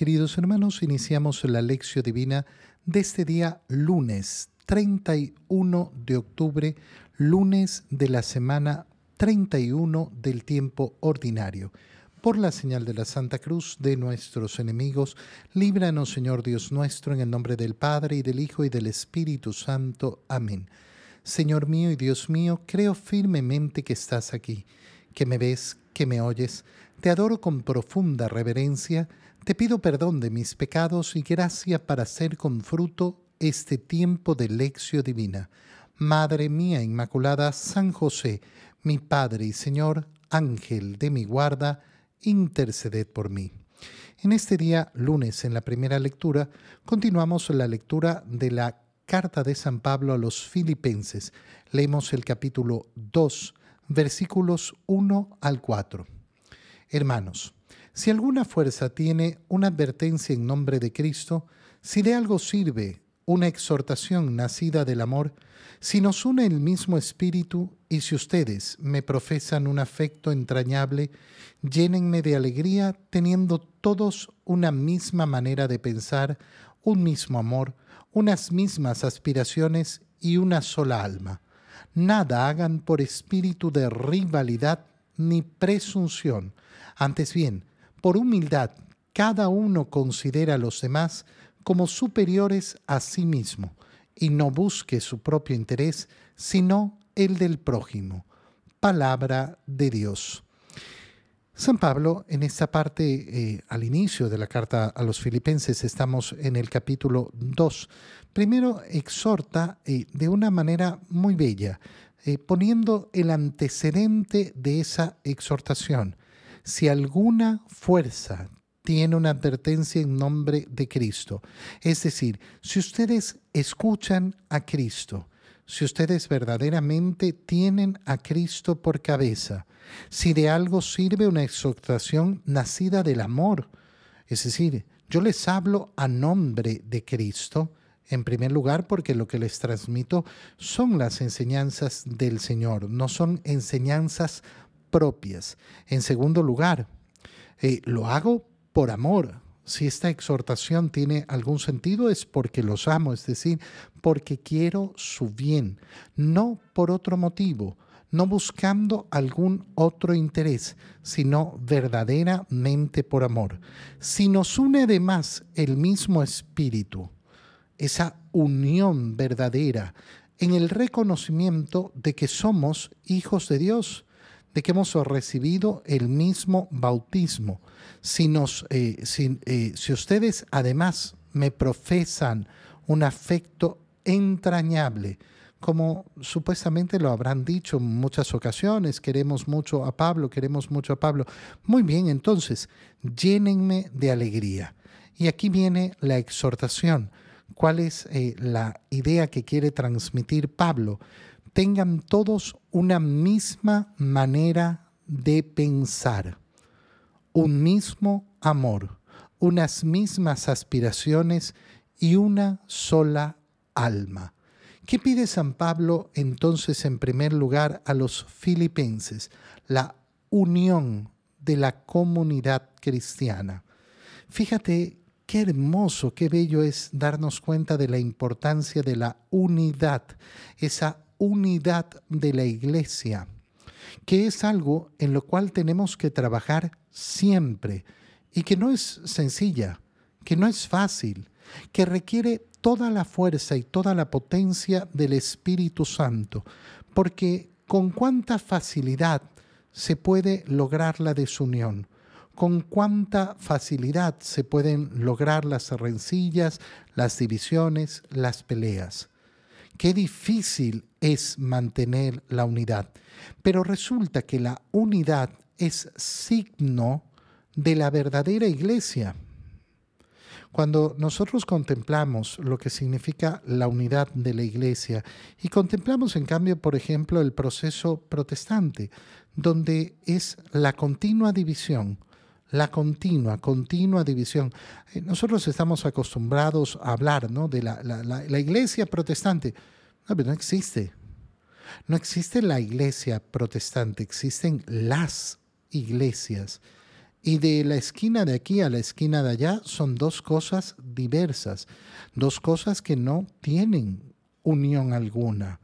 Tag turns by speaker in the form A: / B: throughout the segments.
A: Queridos hermanos, iniciamos la lección divina de este día lunes 31 de octubre, lunes de la semana 31 del tiempo ordinario. Por la señal de la Santa Cruz de nuestros enemigos, líbranos Señor Dios nuestro, en el nombre del Padre y del Hijo y del Espíritu Santo. Amén. Señor mío y Dios mío, creo firmemente que estás aquí, que me ves, que me oyes. Te adoro con profunda reverencia, te pido perdón de mis pecados y gracia para hacer con fruto este tiempo de lección divina. Madre mía Inmaculada, San José, mi Padre y Señor, Ángel de mi guarda, interceded por mí. En este día, lunes, en la primera lectura, continuamos la lectura de la carta de San Pablo a los filipenses. Leemos el capítulo 2, versículos 1 al 4. Hermanos, si alguna fuerza tiene una advertencia en nombre de Cristo, si de algo sirve una exhortación nacida del amor, si nos une el mismo espíritu y si ustedes me profesan un afecto entrañable, llénenme de alegría teniendo todos una misma manera de pensar, un mismo amor, unas mismas aspiraciones y una sola alma. Nada hagan por espíritu de rivalidad ni presunción. Antes bien, por humildad, cada uno considera a los demás como superiores a sí mismo y no busque su propio interés, sino el del prójimo. Palabra de Dios. San Pablo, en esta parte, eh, al inicio de la carta a los filipenses, estamos en el capítulo 2, primero exhorta eh, de una manera muy bella, eh, poniendo el antecedente de esa exhortación. Si alguna fuerza tiene una advertencia en nombre de Cristo. Es decir, si ustedes escuchan a Cristo, si ustedes verdaderamente tienen a Cristo por cabeza, si de algo sirve una exhortación nacida del amor, es decir, yo les hablo a nombre de Cristo, en primer lugar porque lo que les transmito son las enseñanzas del Señor, no son enseñanzas propias. En segundo lugar, eh, lo hago por amor. Si esta exhortación tiene algún sentido es porque los amo, es decir, porque quiero su bien, no por otro motivo, no buscando algún otro interés, sino verdaderamente por amor. Si nos une además el mismo espíritu, esa unión verdadera en el reconocimiento de que somos hijos de Dios, de que hemos recibido el mismo bautismo. Si, nos, eh, eh, si, ustedes además me profesan un afecto entrañable, como supuestamente lo habrán dicho en muchas ocasiones, queremos mucho a Pablo, queremos mucho a Pablo. Muy bien, entonces, llénenme de alegría. Y aquí viene la exhortación. ¿Cuál es eh, la idea que quiere transmitir Pablo? Tengan todos una misma manera de pensar, un mismo amor, unas mismas aspiraciones y una sola alma. ¿Qué pide San Pablo entonces en primer lugar a los filipenses? La unión de la comunidad cristiana. Fíjate qué hermoso, qué bello es darnos cuenta de la importancia de la unidad, esa unidad de la iglesia, que es algo en lo cual tenemos que trabajar siempre y que no es sencilla, que no es fácil, que requiere toda la fuerza y toda la potencia del Espíritu Santo, porque con cuánta facilidad se puede lograr la desunión, con cuánta facilidad se pueden lograr las rencillas, las divisiones, las peleas. Qué difícil es mantener la unidad. Pero resulta que la unidad es signo de la verdadera iglesia. Cuando nosotros contemplamos lo que significa la unidad de la iglesia y contemplamos en cambio, por ejemplo, el proceso protestante, donde es la continua división, la continua, continua división. Eh, nosotros estamos acostumbrados a hablar ¿no? de la, la, iglesia protestante. No, pero no existe. No existe la iglesia protestante, existen las iglesias. Y de la esquina de aquí a la esquina de allá son dos cosas diversas, dos cosas que no tienen unión alguna.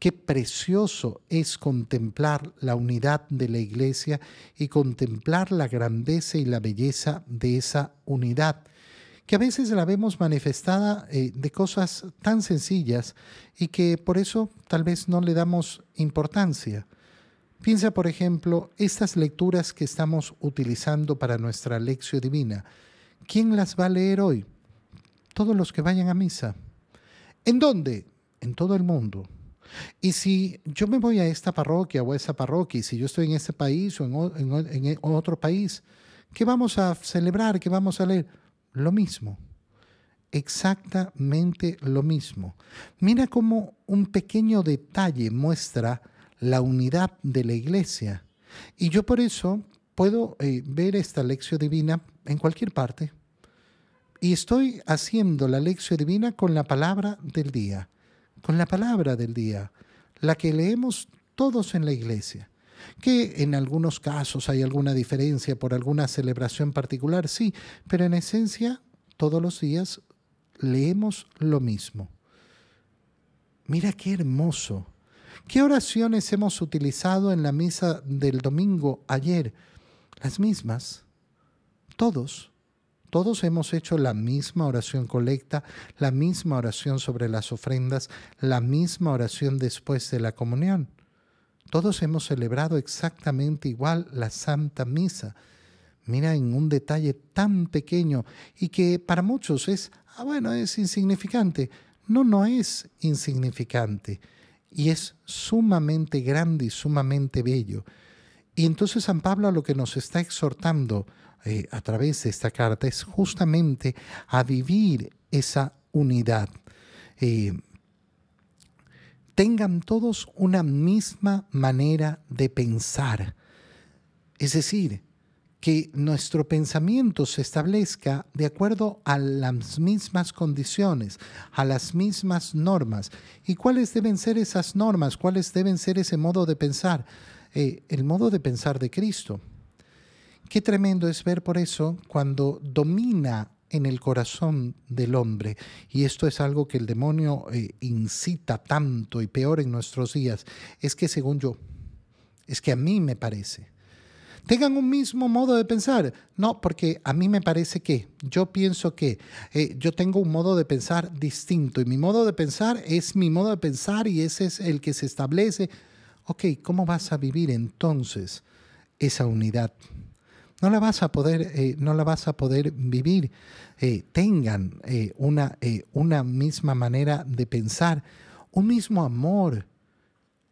A: Qué precioso es contemplar la unidad de la iglesia y contemplar la grandeza y la belleza de esa unidad, que a veces la vemos manifestada eh, de cosas tan sencillas y que por eso tal vez no le damos importancia. Piensa, por ejemplo, estas lecturas que estamos utilizando para nuestra lección divina. ¿Quién las va a leer hoy? Todos los que vayan a misa. ¿En dónde? En todo el mundo. Y si yo me voy a esta parroquia o a esa parroquia, y si yo estoy en ese país o en, otro país, ¿qué vamos a celebrar? ¿Qué vamos a leer? Lo mismo. Exactamente lo mismo. Mira cómo un pequeño detalle muestra la unidad de la iglesia. Y yo por eso puedo eh, ver esta lección divina en cualquier parte. Y estoy haciendo la lección divina con la palabra del día, con la palabra del día, la que leemos todos en la iglesia. Que en algunos casos hay alguna diferencia por alguna celebración particular, sí, pero en esencia todos los días leemos lo mismo. Mira qué hermoso ¿Qué oraciones hemos utilizado en la misa del domingo ayer? Las mismas. Todos. Todos hemos hecho la misma oración colecta, la misma oración sobre las ofrendas, la misma oración después de la comunión. Todos hemos celebrado exactamente igual la Santa Misa. Mira en un detalle tan pequeño y que para muchos es, ah, bueno, es insignificante. No, no es insignificante y es sumamente grande y sumamente bello. Y entonces San Pablo lo que nos está exhortando eh, a través de esta carta es justamente a vivir esa unidad. Eh, tengan todos una misma manera de pensar. Es decir, que nuestro pensamiento se establezca de acuerdo a las mismas condiciones, a las mismas normas. ¿Y cuáles deben ser esas normas? ¿Cuáles deben ser ese modo de pensar? Eh, el modo de pensar de Cristo. Qué tremendo es ver por eso cuando domina en el corazón del hombre, y esto es algo que el demonio eh, incita tanto y peor en nuestros días, es que según yo, es que a mí me parece, tengan un mismo modo de pensar. No, porque a mí me parece que, yo pienso que, eh, yo tengo un modo de pensar distinto y mi modo de pensar es mi modo de pensar y ese es el que se establece. Ok, ¿cómo vas a vivir entonces esa unidad? No la vas a poder, eh, no la vas a poder vivir. Eh, tengan una, una misma manera de pensar, un mismo amor,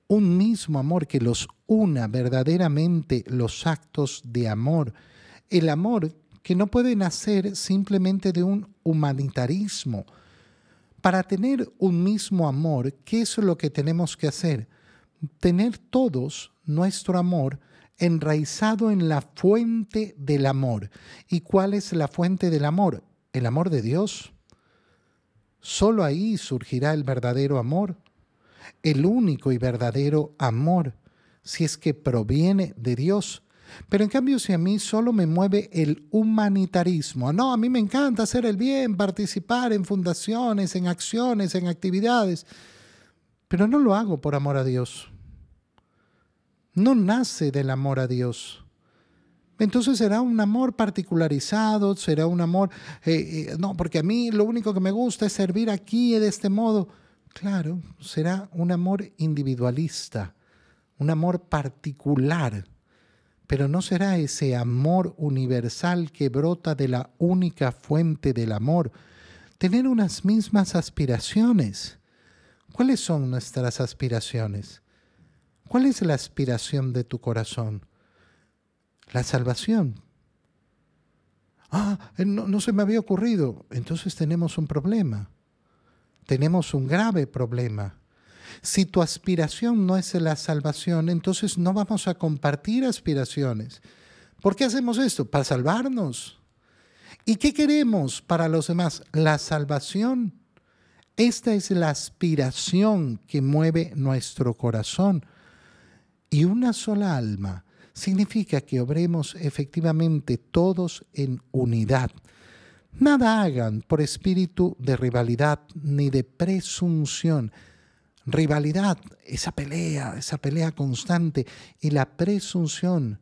A: un mismo amor que los una verdaderamente los actos de amor. El amor que no puede nacer simplemente de un humanitarismo. Para tener un mismo amor, ¿qué es lo que tenemos que hacer? Tener todos nuestro amor enraizado en la fuente del amor. ¿Y cuál es la fuente del amor? El amor de Dios. Solo ahí surgirá el verdadero amor el único y verdadero amor, si es que proviene de Dios. Pero en cambio, si a mí solo me mueve el humanitarismo, no, a mí me encanta hacer el bien, participar en fundaciones, en acciones, en actividades, pero no lo hago por amor a Dios. No nace del amor a Dios. Entonces será un amor particularizado, será un amor, eh, eh, no, porque a mí lo único que me gusta es servir aquí de este modo. Claro, será un amor individualista, un amor particular, pero no será ese amor universal que brota de la única fuente del amor. Tener unas mismas aspiraciones. ¿Cuáles son nuestras aspiraciones? ¿Cuál es la aspiración de tu corazón? La salvación. Ah, no, no se me había ocurrido. Entonces tenemos un problema tenemos un grave problema. Si tu aspiración no es la salvación, entonces no vamos a compartir aspiraciones. ¿Por qué hacemos esto? Para salvarnos. ¿Y qué queremos para los demás? La salvación. Esta es la aspiración que mueve nuestro corazón. Y una sola alma significa que obremos efectivamente todos en unidad. Nada hagan por espíritu de rivalidad ni de presunción. Rivalidad, esa pelea, esa pelea constante y la presunción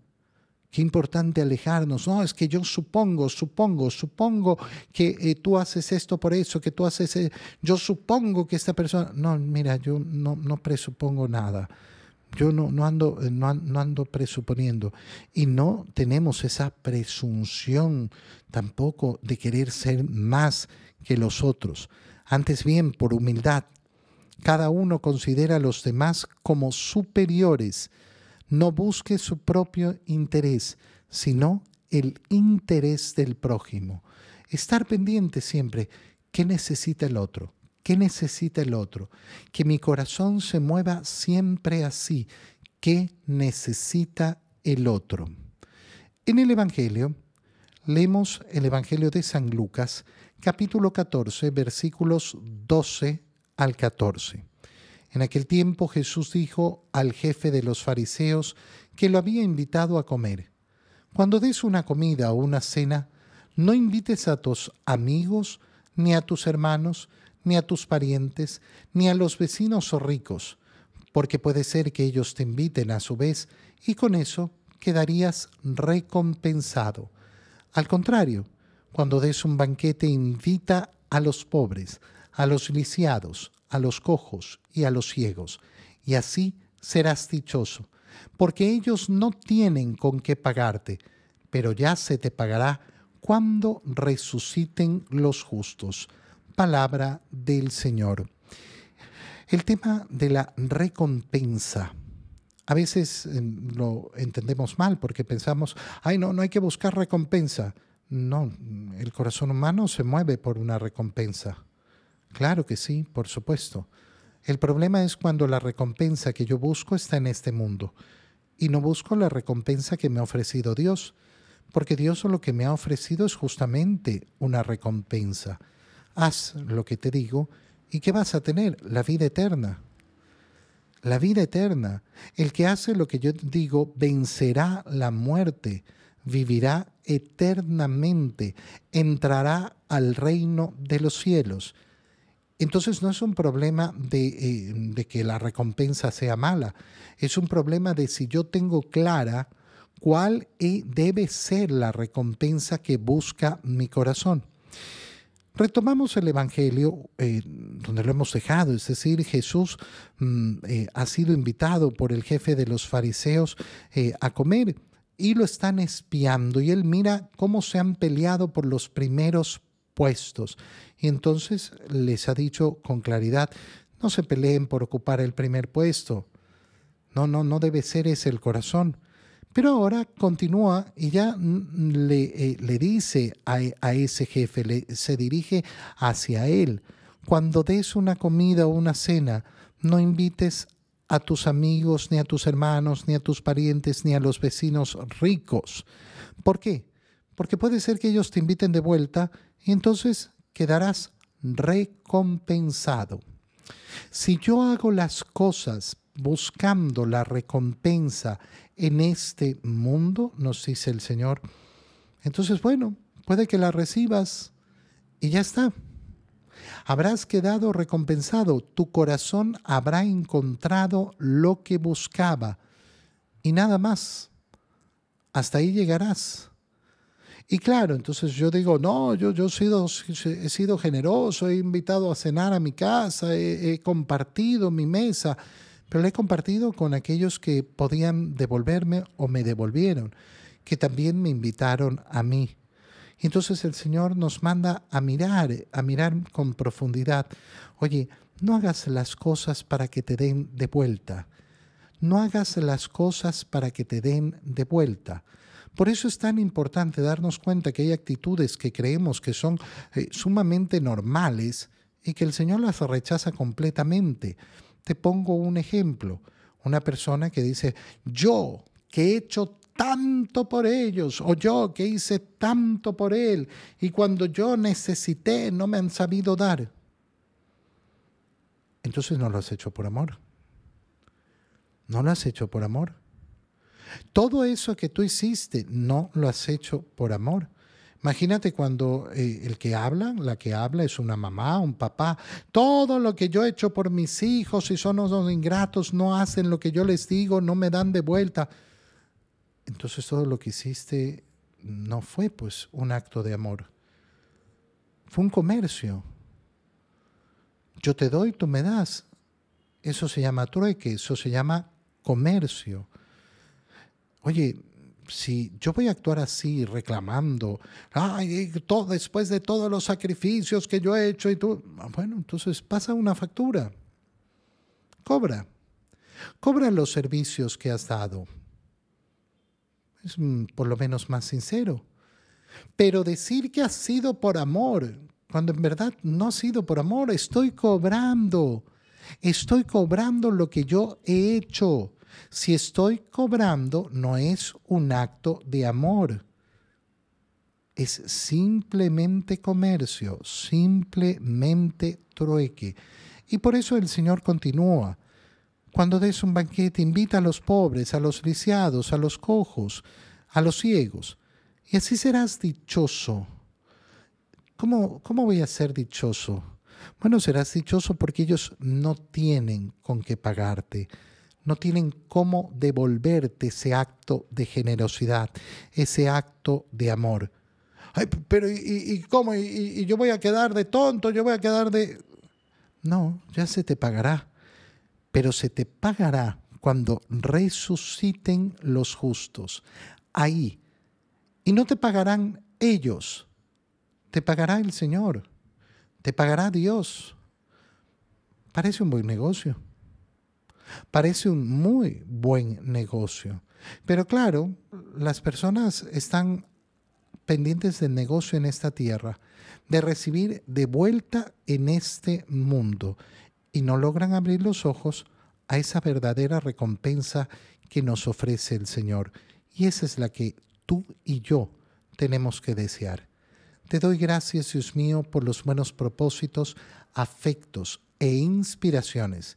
A: Qué importante alejarnos. No, es que yo supongo, supongo, supongo que eh, tú haces esto por eso, que tú haces... Eh, yo supongo que esta persona... No, mira, yo no, no presupongo nada. Yo no, no, ando, eh, no, ando presuponiendo. Y no tenemos esa presunción tampoco de querer ser más que los otros. Antes bien, por humildad, cada uno considera a los demás como superiores no busque su propio interés, sino el interés del prójimo. Estar pendiente siempre, ¿qué necesita el otro? ¿Qué necesita el otro? Que mi corazón se mueva siempre así. ¿Qué necesita el otro? En el Evangelio, leemos el Evangelio de San Lucas, capítulo 14, versículos 12 al 14. En aquel tiempo Jesús dijo al jefe de los fariseos que lo había invitado a comer, Cuando des una comida o una cena, no invites a tus amigos, ni a tus hermanos, ni a tus parientes, ni a los vecinos o ricos, porque puede ser que ellos te inviten a su vez y con eso quedarías recompensado. Al contrario, cuando des un banquete invita a los pobres, a los lisiados, a los cojos y a los ciegos, y así serás dichoso, porque ellos no tienen con qué pagarte, pero ya se te pagará cuando resuciten los justos. Palabra del Señor. El tema de la recompensa. A veces eh, lo entendemos mal porque pensamos, ay, no, no hay que buscar recompensa. No, el corazón humano se mueve por una recompensa. Claro que sí, por supuesto. El problema es cuando la recompensa que yo busco está en este mundo y no busco la recompensa que me ha ofrecido Dios, porque Dios lo que me ha ofrecido es justamente una recompensa. Haz lo que te digo y ¿qué vas a tener? La vida eterna. La vida eterna. El que hace lo que yo digo vencerá la muerte, vivirá eternamente, entrará al reino de los cielos. Entonces no es un problema eh, de, que la recompensa sea mala, es un problema de si yo tengo clara cuál e, debe ser la recompensa que busca mi corazón. Retomamos el Evangelio eh, donde lo hemos dejado, es decir, Jesús mm, eh, ha sido invitado por el jefe de los fariseos a comer y lo están espiando y él mira cómo se han peleado por los primeros puestos. Y entonces les ha dicho con claridad, no se peleen por ocupar el primer puesto. No, no, no debe ser ese el corazón. Pero ahora continúa y ya le, eh, le dice a, a, ese jefe, le, se dirige hacia él. Cuando des una comida o una cena, no invites a tus amigos, ni a tus hermanos, ni a tus parientes, ni a los vecinos ricos. ¿Por qué? Porque puede ser que ellos te inviten de vuelta y entonces quedarás recompensado. Si yo hago las cosas buscando la recompensa en este mundo, nos dice el Señor, entonces bueno, puede que la recibas y ya está. Habrás quedado recompensado, tu corazón habrá encontrado lo que buscaba y nada más. Hasta ahí llegarás. Y claro, entonces yo digo, no, yo, yo he, sido, he sido generoso, he invitado a cenar a mi casa, he, compartido mi mesa, pero la he compartido con aquellos que podían devolverme o me devolvieron, que también me invitaron a mí. Entonces el Señor nos manda a mirar, a mirar con profundidad. Oye, no hagas las cosas para que te den de vuelta. No hagas las cosas para que te den de vuelta. Por eso es tan importante darnos cuenta que hay actitudes que creemos que son eh, sumamente normales y que el Señor las rechaza completamente. Te pongo un ejemplo. Una persona que dice, yo que he hecho tanto por ellos, o yo que hice tanto por él, y cuando yo necesité no me han sabido dar. Entonces no lo has hecho por amor. No lo has hecho por amor. Todo eso que tú hiciste no lo has hecho por amor. Imagínate cuando eh, el que habla, la que habla es una mamá, un papá. Todo lo que yo he hecho por mis hijos, y son unos ingratos, no hacen lo que yo les digo, no me dan de vuelta. Entonces todo lo que hiciste no fue pues un acto de amor. Fue un comercio. Yo te doy, tú me das. Eso se llama trueque, eso se llama comercio. Oye, si yo voy a actuar así, reclamando, ay, todo, después de todos los sacrificios que yo he hecho y tú, bueno, entonces pasa una factura. Cobra. Cobra los servicios que has dado. Es mm, por lo menos más sincero. Pero decir que ha sido por amor, cuando en verdad no ha sido por amor, estoy cobrando. Estoy cobrando lo que yo he hecho. Si estoy cobrando, no es un acto de amor. Es simplemente comercio, simplemente trueque. Y por eso el Señor continúa. Cuando des un banquete, invita a los pobres, a los lisiados, a los cojos, a los ciegos, y así serás dichoso. ¿Cómo, cómo voy a ser dichoso? Bueno, serás dichoso porque ellos no tienen con qué pagarte no tienen cómo devolverte ese acto de generosidad, ese acto de amor. Ay, pero ¿y, cómo? ¿Y, ¿Y, yo voy a quedar de tonto? ¿Yo voy a quedar de...? No, ya se te pagará. Pero se te pagará cuando resuciten los justos. Ahí. Y no te pagarán ellos. Te pagará el Señor. Te pagará Dios. Parece un buen negocio. Parece un muy buen negocio. Pero claro, las personas están pendientes del negocio en esta tierra, de recibir de vuelta en este mundo, y no logran abrir los ojos a esa verdadera recompensa que nos ofrece el Señor. Y esa es la que tú y yo tenemos que desear. Te doy gracias, Dios mío, por los buenos propósitos, afectos e inspiraciones